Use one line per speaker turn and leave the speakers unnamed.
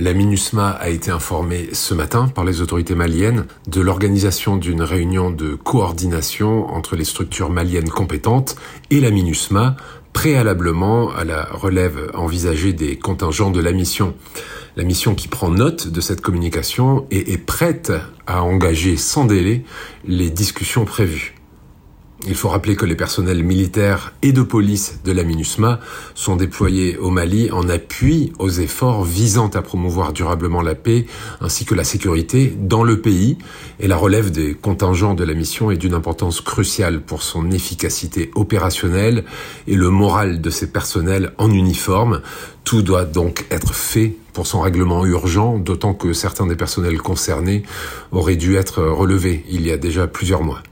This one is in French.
La MINUSMA a été informée ce matin par les autorités maliennes de l'organisation d'une réunion de coordination entre les structures maliennes compétentes et la MINUSMA préalablement à la relève envisagée des contingents de la mission. La mission qui prend note de cette communication et est prête à engager sans délai les discussions prévues. Il faut rappeler que les personnels militaires et de police de la MINUSMA sont déployés au Mali en appui aux efforts visant à promouvoir durablement la paix ainsi que la sécurité dans le pays et la relève des contingents de la mission est d'une importance cruciale pour son efficacité opérationnelle et le moral de ses personnels en uniforme. Tout doit donc être fait pour son règlement urgent, d'autant que certains des personnels concernés auraient dû être relevés il y a déjà plusieurs mois.